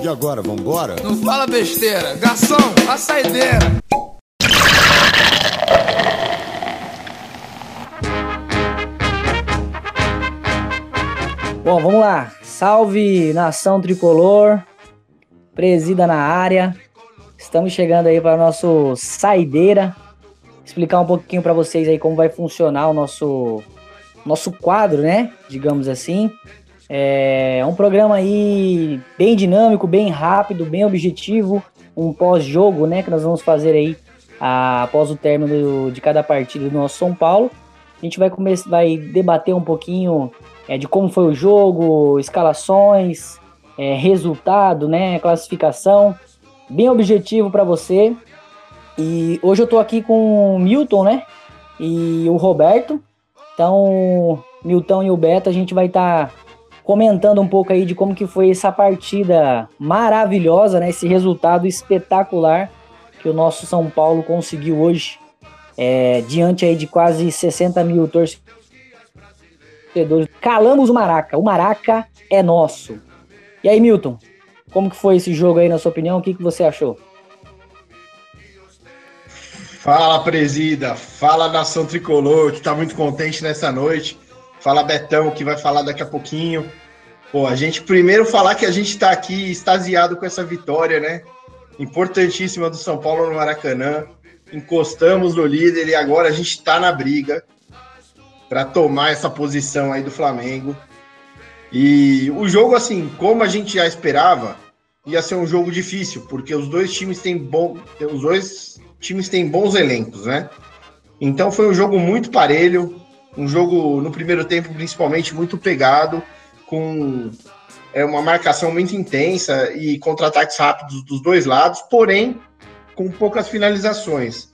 E agora, vambora? Não fala besteira. Garçom, a saideira. Bom, vamos lá. Salve nação tricolor, presida na área. Estamos chegando aí para nosso saideira. Explicar um pouquinho para vocês aí como vai funcionar o nosso nosso quadro, né? Digamos assim. É um programa aí bem dinâmico, bem rápido, bem objetivo, um pós-jogo, né, que nós vamos fazer aí a, após o término de cada partida do nosso São Paulo. A gente vai começar, vai debater um pouquinho é, de como foi o jogo, escalações, é, resultado, né, classificação, bem objetivo para você. E hoje eu tô aqui com o Milton, né, e o Roberto. Então, Milton e o Beto, a gente vai estar tá comentando um pouco aí de como que foi essa partida maravilhosa, né? Esse resultado espetacular que o nosso São Paulo conseguiu hoje, é, diante aí de quase 60 mil torcedores. Calamos o Maraca, o Maraca é nosso. E aí, Milton, como que foi esse jogo aí, na sua opinião? O que, que você achou? Fala, presida. Fala, nação tricolor, que tá muito contente nessa noite. Fala Betão, que vai falar daqui a pouquinho. Pô, a gente primeiro falar que a gente está aqui extasiado com essa vitória, né? Importantíssima do São Paulo no Maracanã. Encostamos no líder e agora a gente está na briga para tomar essa posição aí do Flamengo. E o jogo, assim, como a gente já esperava, ia ser um jogo difícil, porque os dois times têm bom, os dois times têm bons elencos, né? Então foi um jogo muito parelho, um jogo no primeiro tempo principalmente muito pegado, com é, uma marcação muito intensa e contra-ataques rápidos dos dois lados, porém com poucas finalizações.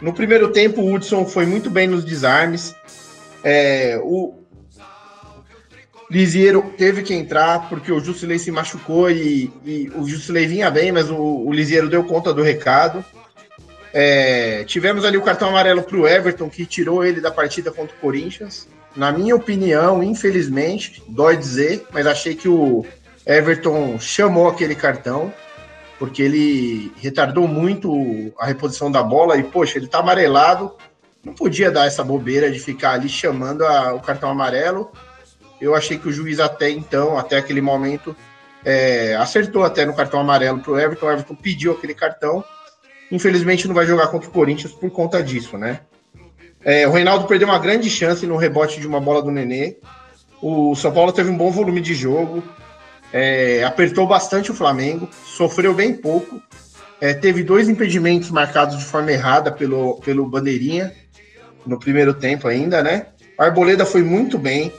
No primeiro tempo, o Hudson foi muito bem nos desarmes. É, o Lisiero teve que entrar porque o Jusilei se machucou e, e o Jusilei vinha bem, mas o, o Lisiero deu conta do recado. É, tivemos ali o cartão amarelo para o Everton, que tirou ele da partida contra o Corinthians. Na minha opinião, infelizmente, dói dizer, mas achei que o Everton chamou aquele cartão, porque ele retardou muito a reposição da bola e, poxa, ele tá amarelado, não podia dar essa bobeira de ficar ali chamando a, o cartão amarelo. Eu achei que o juiz até então, até aquele momento, é, acertou até no cartão amarelo para o Everton. O Everton pediu aquele cartão Infelizmente não vai jogar contra o Corinthians por conta disso, né? É, o Reinaldo perdeu uma grande chance no rebote de uma bola do Nenê. O São Paulo teve um bom volume de jogo, é, apertou bastante o Flamengo, sofreu bem pouco, é, teve dois impedimentos marcados de forma errada pelo, pelo Bandeirinha no primeiro tempo ainda, né? A Arboleda foi muito bem.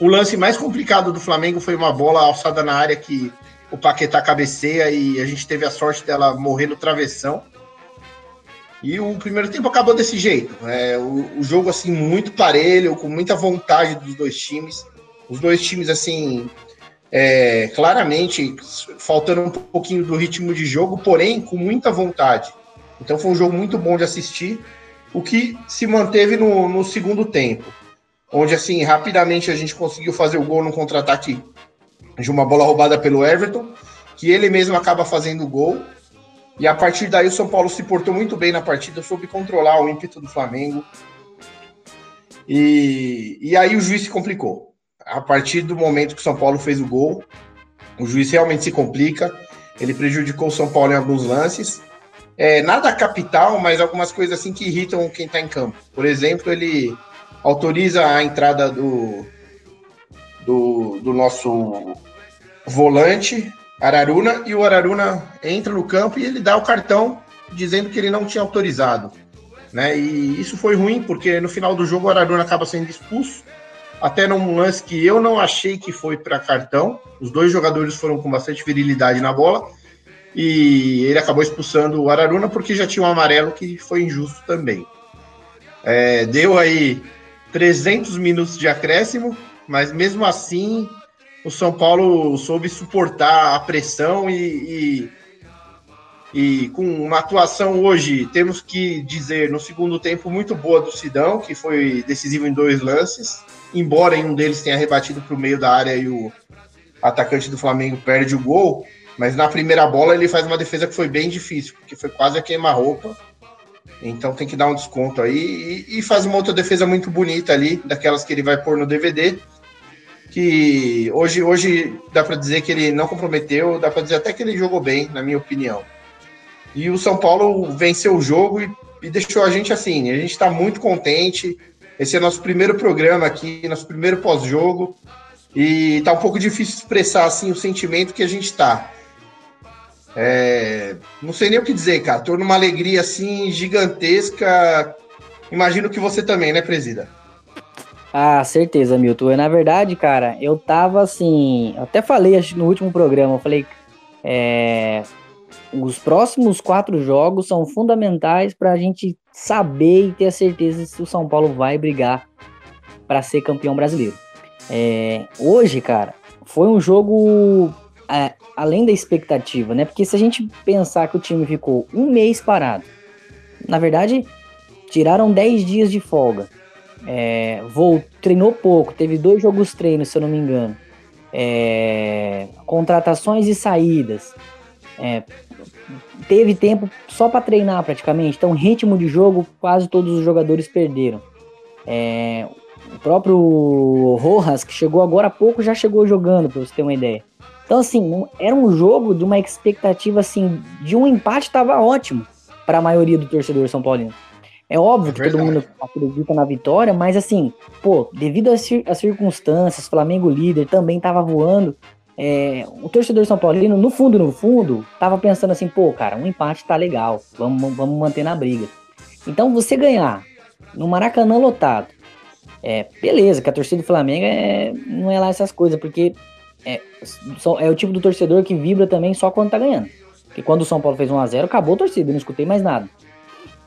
O lance mais complicado do Flamengo foi uma bola alçada na área que o Paquetá cabeceia e a gente teve a sorte dela morrer no travessão. E o primeiro tempo acabou desse jeito. É, o, o, jogo, assim, muito parelho, com muita vontade dos dois times. Os dois times, assim, é, claramente faltando um pouquinho do ritmo de jogo, porém com muita vontade. Então foi um jogo muito bom de assistir. O que se manteve no, no segundo tempo, onde, assim, rapidamente a gente conseguiu fazer o gol no contra-ataque de uma bola roubada pelo Everton, que ele mesmo acaba fazendo o gol. E a partir daí o São Paulo se portou muito bem na partida, soube controlar o ímpeto do Flamengo. E, e aí o juiz se complicou. A partir do momento que o São Paulo fez o gol, o juiz realmente se complica. Ele prejudicou o São Paulo em alguns lances. É, nada capital, mas algumas coisas assim que irritam quem está em campo. Por exemplo, ele autoriza a entrada do, do, do nosso volante, Araruna, e o Araruna entra no campo e ele dá o cartão dizendo que ele não tinha autorizado. Né? E isso foi ruim, porque no final do jogo o Araruna acaba sendo expulso, até num lance que eu não achei que foi para cartão. Os dois jogadores foram com bastante virilidade na bola, e ele acabou expulsando o Araruna porque já tinha um amarelo que foi injusto também. É, deu aí 300 minutos de acréscimo, mas mesmo assim o São Paulo soube suportar a pressão e, e, e, com uma atuação hoje, temos que dizer, no segundo tempo, muito boa do Sidão, que foi decisivo em dois lances, embora em um deles tenha rebatido para o meio da área e o atacante do Flamengo perde o gol. Mas na primeira bola ele faz uma defesa que foi bem difícil, porque foi quase a queima-roupa. Então tem que dar um desconto aí. E, e, faz uma outra defesa muito bonita ali, daquelas que ele vai pôr no DVD. Que hoje, hoje dá para dizer que ele não comprometeu, dá para dizer até que ele jogou bem, na minha opinião. E o São Paulo venceu o jogo e, e deixou a gente assim. A gente está muito contente. Esse é nosso primeiro programa aqui, nosso primeiro pós-jogo. E tá um pouco difícil expressar assim o sentimento que a gente está. É, não sei nem o que dizer, cara. Tô numa alegria assim gigantesca. Imagino que você também, né, presida? Ah, certeza, Milton. Na verdade, cara, eu tava assim. Até falei no último programa, eu falei. É, os próximos quatro jogos são fundamentais para a gente saber e ter a certeza se o São Paulo vai brigar para ser campeão brasileiro. É, hoje, cara, foi um jogo é, além da expectativa, né? Porque se a gente pensar que o time ficou um mês parado, na verdade, tiraram 10 dias de folga. É, vou, treinou pouco, teve dois jogos treinos, se eu não me engano. É, contratações e saídas. É, teve tempo só para treinar praticamente. Então, ritmo de jogo, quase todos os jogadores perderam. É, o próprio Rojas, que chegou agora há pouco, já chegou jogando, para você ter uma ideia. Então, assim, era um jogo de uma expectativa, assim, de um empate estava ótimo para a maioria do torcedor São Paulino. É óbvio é que todo mundo acredita na vitória, mas assim, pô, devido às, cir às circunstâncias, Flamengo líder também estava voando. É, o torcedor São Paulino, no fundo, no fundo, tava pensando assim, pô, cara, um empate tá legal, vamos, vamos manter na briga. Então, você ganhar no Maracanã lotado, é, beleza, que a torcida do Flamengo é, não é lá essas coisas, porque é, só, é o tipo do torcedor que vibra também só quando tá ganhando. Porque quando o São Paulo fez 1x0, acabou a torcida, eu não escutei mais nada.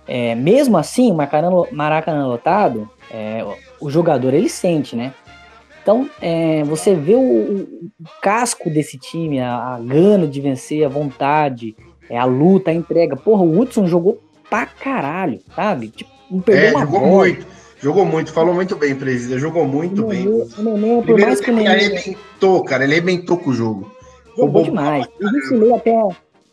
É, mesmo assim, Maracanã, Maracanã lotado, é, o jogador ele sente, né? Então, é, você vê o, o, casco desse time, a, a, gana de vencer, a vontade, é, a luta, a entrega. Porra, o Hudson jogou pra caralho, sabe? Tipo, não perdeu é, uma jogou bola. muito. Jogou muito, falou muito bem, presidente. Jogou muito o bem. O Nenê, por mais que ele arrebentou, cara. Ele arrebentou com o jogo. Jogou demais. O Jusilei até,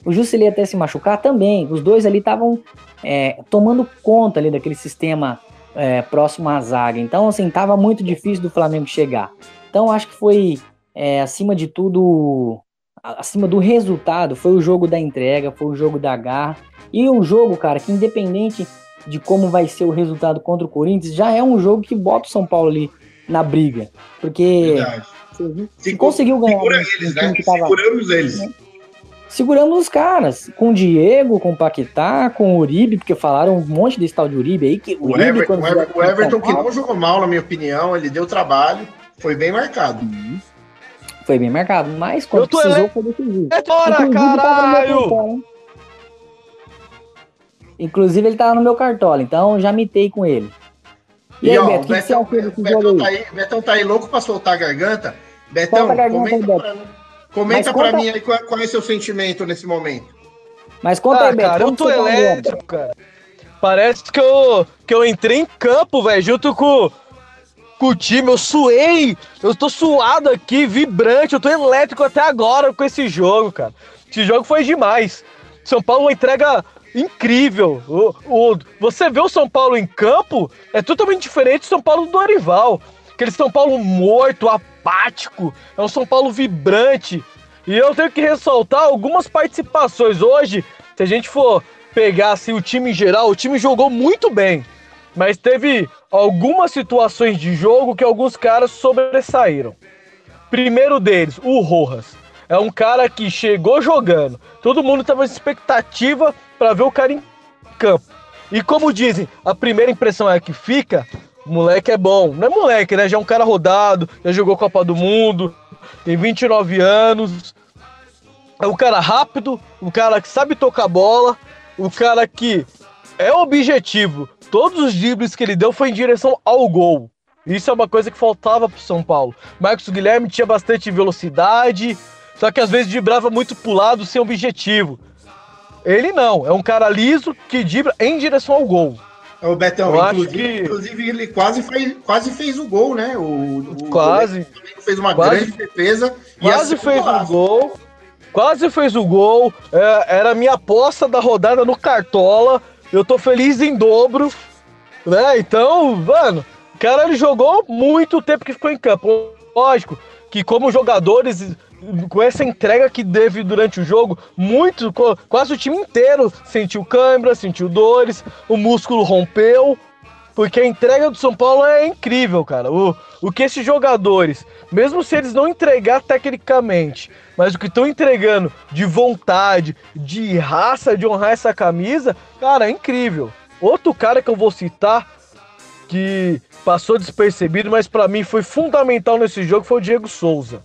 o Jusilei até se machucar também. Os dois ali estavam é, tomando conta ali daquele sistema é, próximo à zaga. Então, assim, tava muito difícil do Flamengo chegar. Então, acho que foi, é, acima de tudo, acima do resultado, foi o jogo da entrega, foi o jogo da garra. E um jogo, cara, que independente de como vai ser o resultado contra o Corinthians, já é um jogo que bota o São Paulo ali na briga. Porque se, se conseguiu ganhar. Segura eles, né? Seguramos eles. Né? Seguramos os caras. Com o Diego, com o Paquetá, com o Uribe, porque falaram um monte desse tal de Uribe aí. Que o, Uribe, Ever, o, Ever, o Everton, que não jogou mal, na minha opinião, ele deu trabalho, foi bem marcado. Uhum. Foi bem marcado, mas quando precisou ele... foi decisivo. É fora, caralho! Inclusive, ele tava no meu cartola, então já mitei com ele. E, e aí, ó, Beto, o Betão, Betão, tá aí, Betão tá aí louco pra soltar a garganta. Betão, a garganta comenta, aí, Beto. Comenta conta... pra mim aí qual, qual, é o seu sentimento nesse momento. Mas conta ah, aí, Beto. Cara, eu tô tá elétrico, cara. Parece que eu, que eu entrei em campo, velho, junto com, com o time. Eu suei. Eu tô suado aqui, vibrante. Eu tô elétrico até agora com esse jogo, cara. Esse jogo foi demais. São Paulo entrega incrível. O, o, você vê o São Paulo em campo, é totalmente diferente do São Paulo do Dorival. Aquele São Paulo morto, apático, é um São Paulo vibrante. E eu tenho que ressaltar algumas participações hoje. Se a gente for pegar assim, o time em geral, o time jogou muito bem. Mas teve algumas situações de jogo que alguns caras sobressaíram. Primeiro deles, o Rojas. É um cara que chegou jogando. Todo mundo tava em expectativa para ver o cara em campo. E como dizem, a primeira impressão é que fica, moleque é bom. Não é moleque, né? Já é um cara rodado, já jogou Copa do Mundo, tem 29 anos. É um cara rápido, um cara que sabe tocar bola, um cara que é objetivo. Todos os dribles que ele deu foi em direção ao gol. Isso é uma coisa que faltava pro São Paulo. Marcos Guilherme tinha bastante velocidade, só que às vezes vibrava muito pro lado sem objetivo. Ele não, é um cara liso que dibra em direção ao gol. É o Betão, inclusive, que... inclusive, ele quase fez, quase fez o gol, né? O, o quase. fez uma quase, grande defesa. Quase fez o gol. quase fez o gol. É, era a minha aposta da rodada no Cartola. Eu tô feliz em dobro, né? Então, mano, o cara ele jogou muito tempo que ficou em campo. Lógico que como jogadores com essa entrega que teve durante o jogo, muito, quase o time inteiro sentiu câimbra, sentiu dores, o músculo rompeu, porque a entrega do São Paulo é incrível, cara. O, o que esses jogadores, mesmo se eles não entregar tecnicamente, mas o que estão entregando de vontade, de raça, de honrar essa camisa, cara, é incrível. Outro cara que eu vou citar, que passou despercebido, mas para mim foi fundamental nesse jogo, foi o Diego Souza.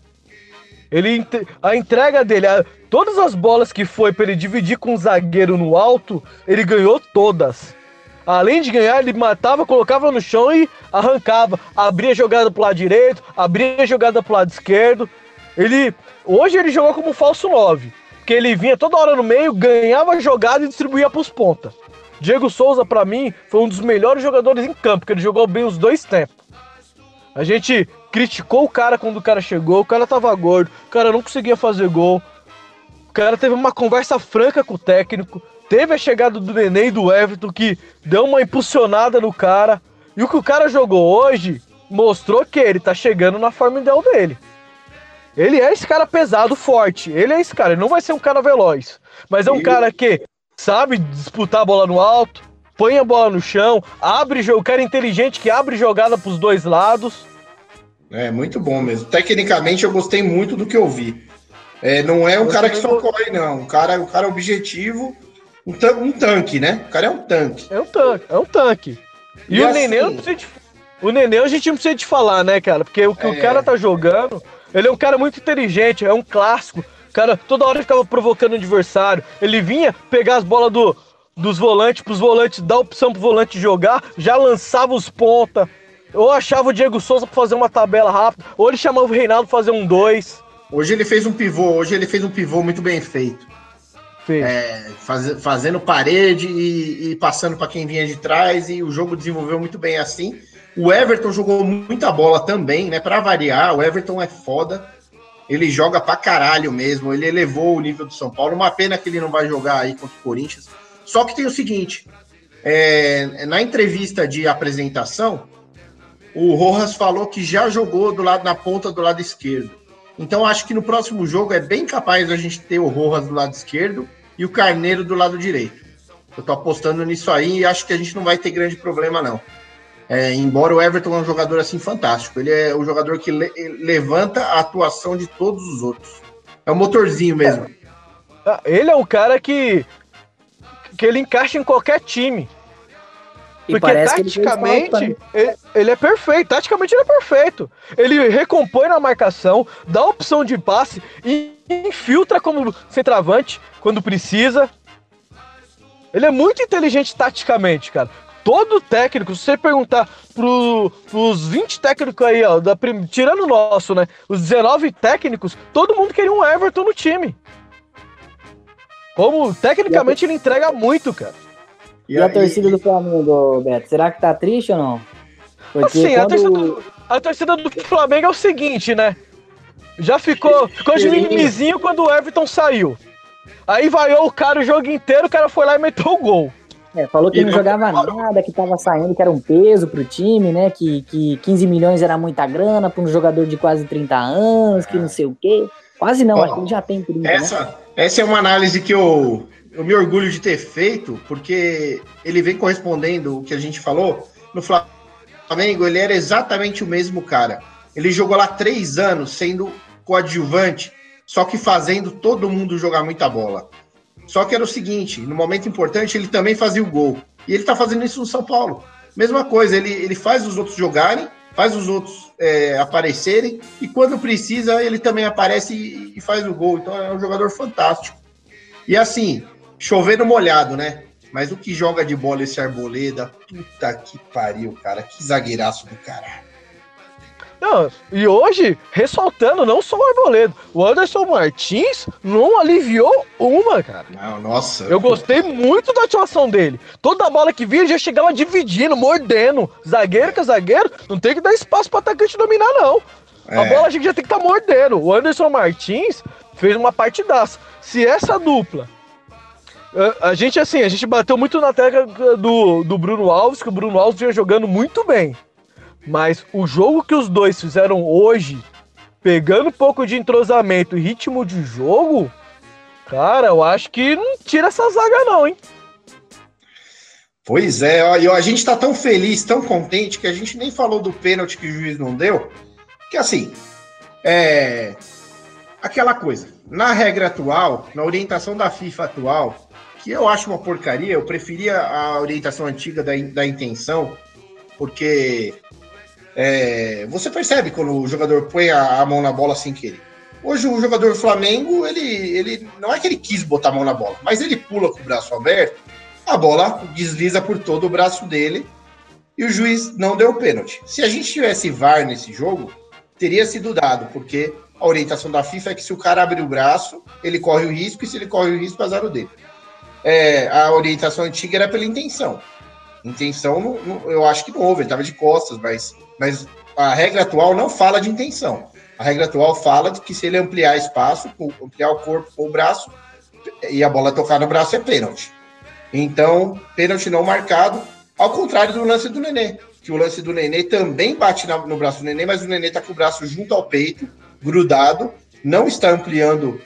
Ele, a entrega dele, a, todas as bolas que foi para ele dividir com o zagueiro no alto, ele ganhou todas. Além de ganhar, ele matava, colocava no chão e arrancava. Abria jogada pro lado direito, abria jogada pro lado esquerdo. Ele hoje ele jogou como falso 9, porque ele vinha toda hora no meio, ganhava jogada e distribuía pros ponta. Diego Souza para mim foi um dos melhores jogadores em campo, porque ele jogou bem os dois tempos. A gente criticou o cara quando o cara chegou, o cara tava gordo, o cara não conseguia fazer gol. O cara teve uma conversa franca com o técnico, teve a chegada do Nenê e do Everton que deu uma impulsionada no cara. E o que o cara jogou hoje mostrou que ele tá chegando na forma ideal dele. Ele é esse cara pesado, forte. Ele é esse cara. Ele não vai ser um cara veloz. Mas é um cara que sabe disputar a bola no alto, põe a bola no chão, abre jogo. O cara inteligente que abre jogada pros dois lados. É muito bom mesmo. Tecnicamente eu gostei muito do que eu vi. É, não é um cara que só corre, não. Um cara, um cara objetivo, um, um, tanque, né? O cara é um tanque. É um tanque, é um tanque. E, e o assim, Nenê não precisa de, O Nenê a gente não precisa de falar, né, cara? Porque o que é... o cara tá jogando, ele é um cara muito inteligente, é um clássico. O cara toda hora ficava provocando o adversário. Ele vinha pegar as bolas do, dos volantes, pros volantes, dar opção pro volante jogar, já lançava os ponta. Ou achava o Diego Souza pra fazer uma tabela rápida, ou ele chamava o Reinaldo pra fazer um 2. Hoje ele fez um pivô, hoje ele fez um pivô muito bem feito. É, faz, fazendo parede e, e passando para quem vinha de trás, e o jogo desenvolveu muito bem assim. O Everton jogou muita bola também, né? Para variar, o Everton é foda. Ele joga pra caralho mesmo. Ele elevou o nível do São Paulo. Uma pena que ele não vai jogar aí contra o Corinthians. Só que tem o seguinte: é, na entrevista de apresentação, o Rojas falou que já jogou do lado na ponta do lado esquerdo. Então acho que no próximo jogo é bem capaz a gente ter o Rojas do lado esquerdo e o Carneiro do lado direito. Eu tô apostando nisso aí e acho que a gente não vai ter grande problema não. É, embora o Everton é um jogador assim fantástico, ele é o jogador que le levanta a atuação de todos os outros. É um motorzinho mesmo. Ah, ele é um cara que que ele encaixa em qualquer time. Porque taticamente ele, ele, ele, é perfeito. Taticamente ele é perfeito. Ele recompõe na marcação, dá opção de passe e infiltra como centroavante quando precisa. Ele é muito inteligente taticamente, cara. Todo técnico, se você perguntar pro, pros 20 técnicos aí, ó, da, tirando o nosso, né? Os 19 técnicos, todo mundo queria um Everton no time. Como tecnicamente ele entrega muito, cara. E, e a, torcida do Flamengo, Beto? Será que tá triste ou não? Porque assim, quando... a, torcida do, a torcida do Flamengo é o seguinte, né? Já ficou, ficou de mimizinho quando o Everton saiu. Aí vaiou o cara o jogo inteiro, o cara foi lá e meteu o gol. É, falou que e não jogava nada, que tava saindo, que era um peso pro time, né? Que, que 15 milhões era muita grana pra um jogador de quase 30 anos, que não sei o quê. Quase não, Ó, ele já tem 30. Né? Essa, né? essa é uma análise que eu, eu me orgulho de ter feito, porque ele vem correspondendo o que a gente falou. No Flamengo, ele era exatamente o mesmo cara. Ele jogou lá três anos sendo coadjuvante, só que fazendo todo mundo jogar muita bola. Só que era o seguinte: no momento importante, ele também fazia o gol. E ele tá fazendo isso no São Paulo. Mesma coisa, ele, ele faz os outros jogarem, faz os outros é, aparecerem, e quando precisa, ele também aparece e, e faz o gol. Então é um jogador fantástico. E assim, chovendo molhado, né? Mas o que joga de bola esse Arboleda, puta que pariu, cara. Que zagueiraço do caralho. Não, e hoje, ressaltando não só o Arboleda, o Anderson Martins não aliviou uma, cara. Não, nossa. Eu gostei muito da atuação dele. Toda bola que vinha já chegava dividindo, mordendo. Zagueiro com zagueiro, não tem que dar espaço para atacante dominar, não. É. A bola a gente já tem que estar tá mordendo. O Anderson Martins fez uma partidaça. Se essa dupla. A, gente, assim, a gente bateu muito na tecla do, do Bruno Alves, que o Bruno Alves vinha jogando muito bem. Mas o jogo que os dois fizeram hoje, pegando um pouco de entrosamento e ritmo de jogo, cara, eu acho que não tira essa zaga, não, hein? Pois é, ó, a gente tá tão feliz, tão contente, que a gente nem falou do pênalti que o juiz não deu. Que assim, é. Aquela coisa. Na regra atual, na orientação da FIFA atual, que eu acho uma porcaria, eu preferia a orientação antiga da, da intenção, porque é, você percebe quando o jogador põe a, a, mão na bola sem querer. Hoje o jogador Flamengo, ele, ele não é que ele quis botar a mão na bola, mas ele pula com o braço aberto a bola desliza por todo o braço dele e o juiz não deu pênalti. Se a gente tivesse VAR nesse jogo, teria sido dado, porque a orientação da FIFA é que se o cara abrir o braço, ele corre o risco, e se ele corre o risco, azar o dele. É, a orientação antiga era pela intenção. Intenção, não, não, eu acho que não houve, ele estava de costas, mas, mas a regra atual não fala de intenção. A regra atual fala de que se ele ampliar espaço, ampliar o corpo ou o braço, e a bola tocar no braço, é pênalti. Então, pênalti não marcado, ao contrário do lance do Nenê, que o lance do Nenê também bate no braço do Nenê, mas o Nenê está com o braço junto ao peito, grudado, não está ampliando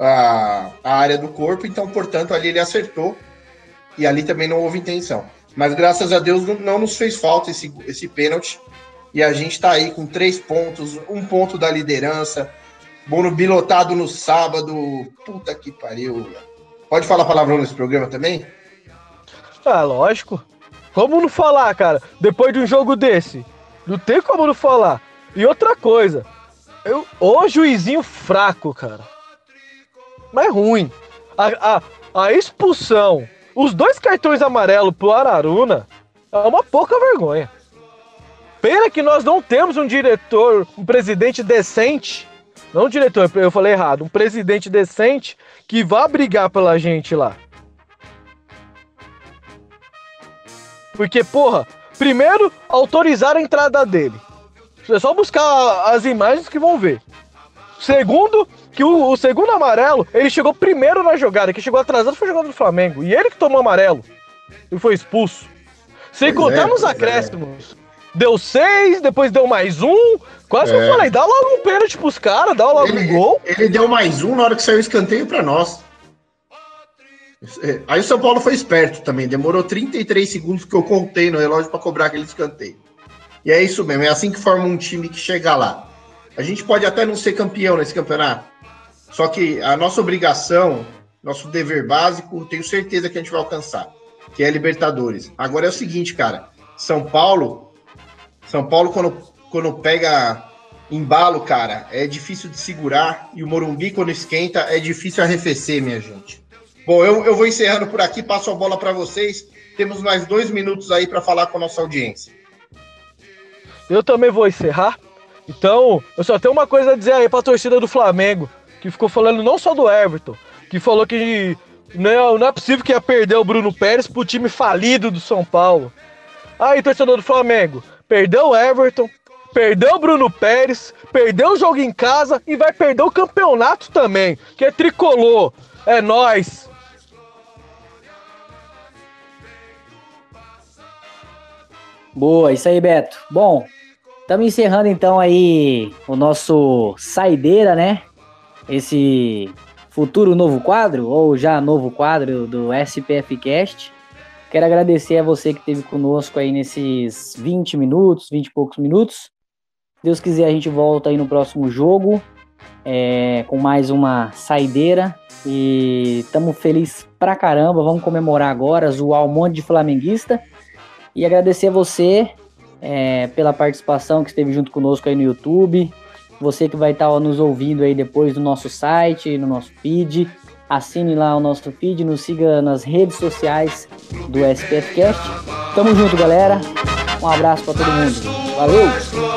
a, a área do corpo, então, portanto, ali ele acertou e ali também não houve intenção. Mas graças a Deus não, não nos fez falta esse, esse pênalti e a gente está aí com três pontos, um ponto da liderança, Bono bilotado no sábado. Puta que pariu. Pode falar palavrão nesse programa também? Ah, lógico. Como não falar, cara? Depois de um jogo desse. Não tem como não falar. E outra coisa. Eu, o juizinho fraco, cara. Mas ruim. A, a, a expulsão. Os dois cartões amarelos pro Araruna é uma pouca vergonha. Pena que nós não temos um diretor, um presidente decente. Não um diretor, eu falei errado. Um presidente decente que vá brigar pela gente lá. Porque, porra, primeiro, autorizar a entrada dele. É só buscar as imagens que vão ver. Segundo, que o, o, segundo amarelo, ele chegou primeiro na jogada. Que chegou atrasado foi jogada do Flamengo. E ele que tomou amarelo. E foi expulso. Sem pois contar é, nos é. acréscimos. É. Deu seis, depois deu mais um. Quase é. que eu falei, dá logo um pênalti pros caras, dá logo ele, um gol. Ele deu mais um na hora que saiu o escanteio pra nós. É, aí o São Paulo foi esperto também, demorou 33 segundos que eu contei no relógio para cobrar aquele escanteio. E é isso mesmo, é assim que forma um time que chega lá. A gente pode até não ser campeão nesse campeonato, só que a nossa obrigação, nosso dever básico, tenho certeza que a gente vai alcançar, que é Libertadores. Agora é o seguinte, cara, São Paulo, São Paulo quando, quando pega embalo, cara, é difícil de segurar e o Morumbi quando esquenta é difícil arrefecer, minha gente. Bom, eu, eu vou encerrando por aqui, passo a bola para vocês. Temos mais dois minutos aí para falar com a nossa audiência. Eu também vou encerrar. Então, eu só tenho uma coisa a dizer aí para a torcida do Flamengo, que ficou falando não só do Everton, que falou que não, não é possível que ia perder o Bruno Pérez pro time falido do São Paulo. Aí, torcedor do Flamengo, perdeu o Everton, perdeu o Bruno Pérez, perdeu o jogo em casa e vai perder o campeonato também, que é tricolor. É nós. Boa, isso aí, Beto. Bom, estamos encerrando então aí o nosso Saideira, né? Esse futuro novo quadro, ou já novo quadro do SPF Cast. Quero agradecer a você que esteve conosco aí nesses 20 minutos, 20 e poucos minutos. Se Deus quiser, a gente volta aí no próximo jogo é, com mais uma saideira. E estamos felizes pra caramba. Vamos comemorar agora, zoar um monte de flamenguista. E agradecer a você é, pela participação que esteve junto conosco aí no YouTube. Você que vai estar nos ouvindo aí depois no nosso site, no nosso feed. Assine lá o nosso feed, nos siga nas redes sociais do SPFcast. Tamo junto, galera. Um abraço para todo mundo. Valeu!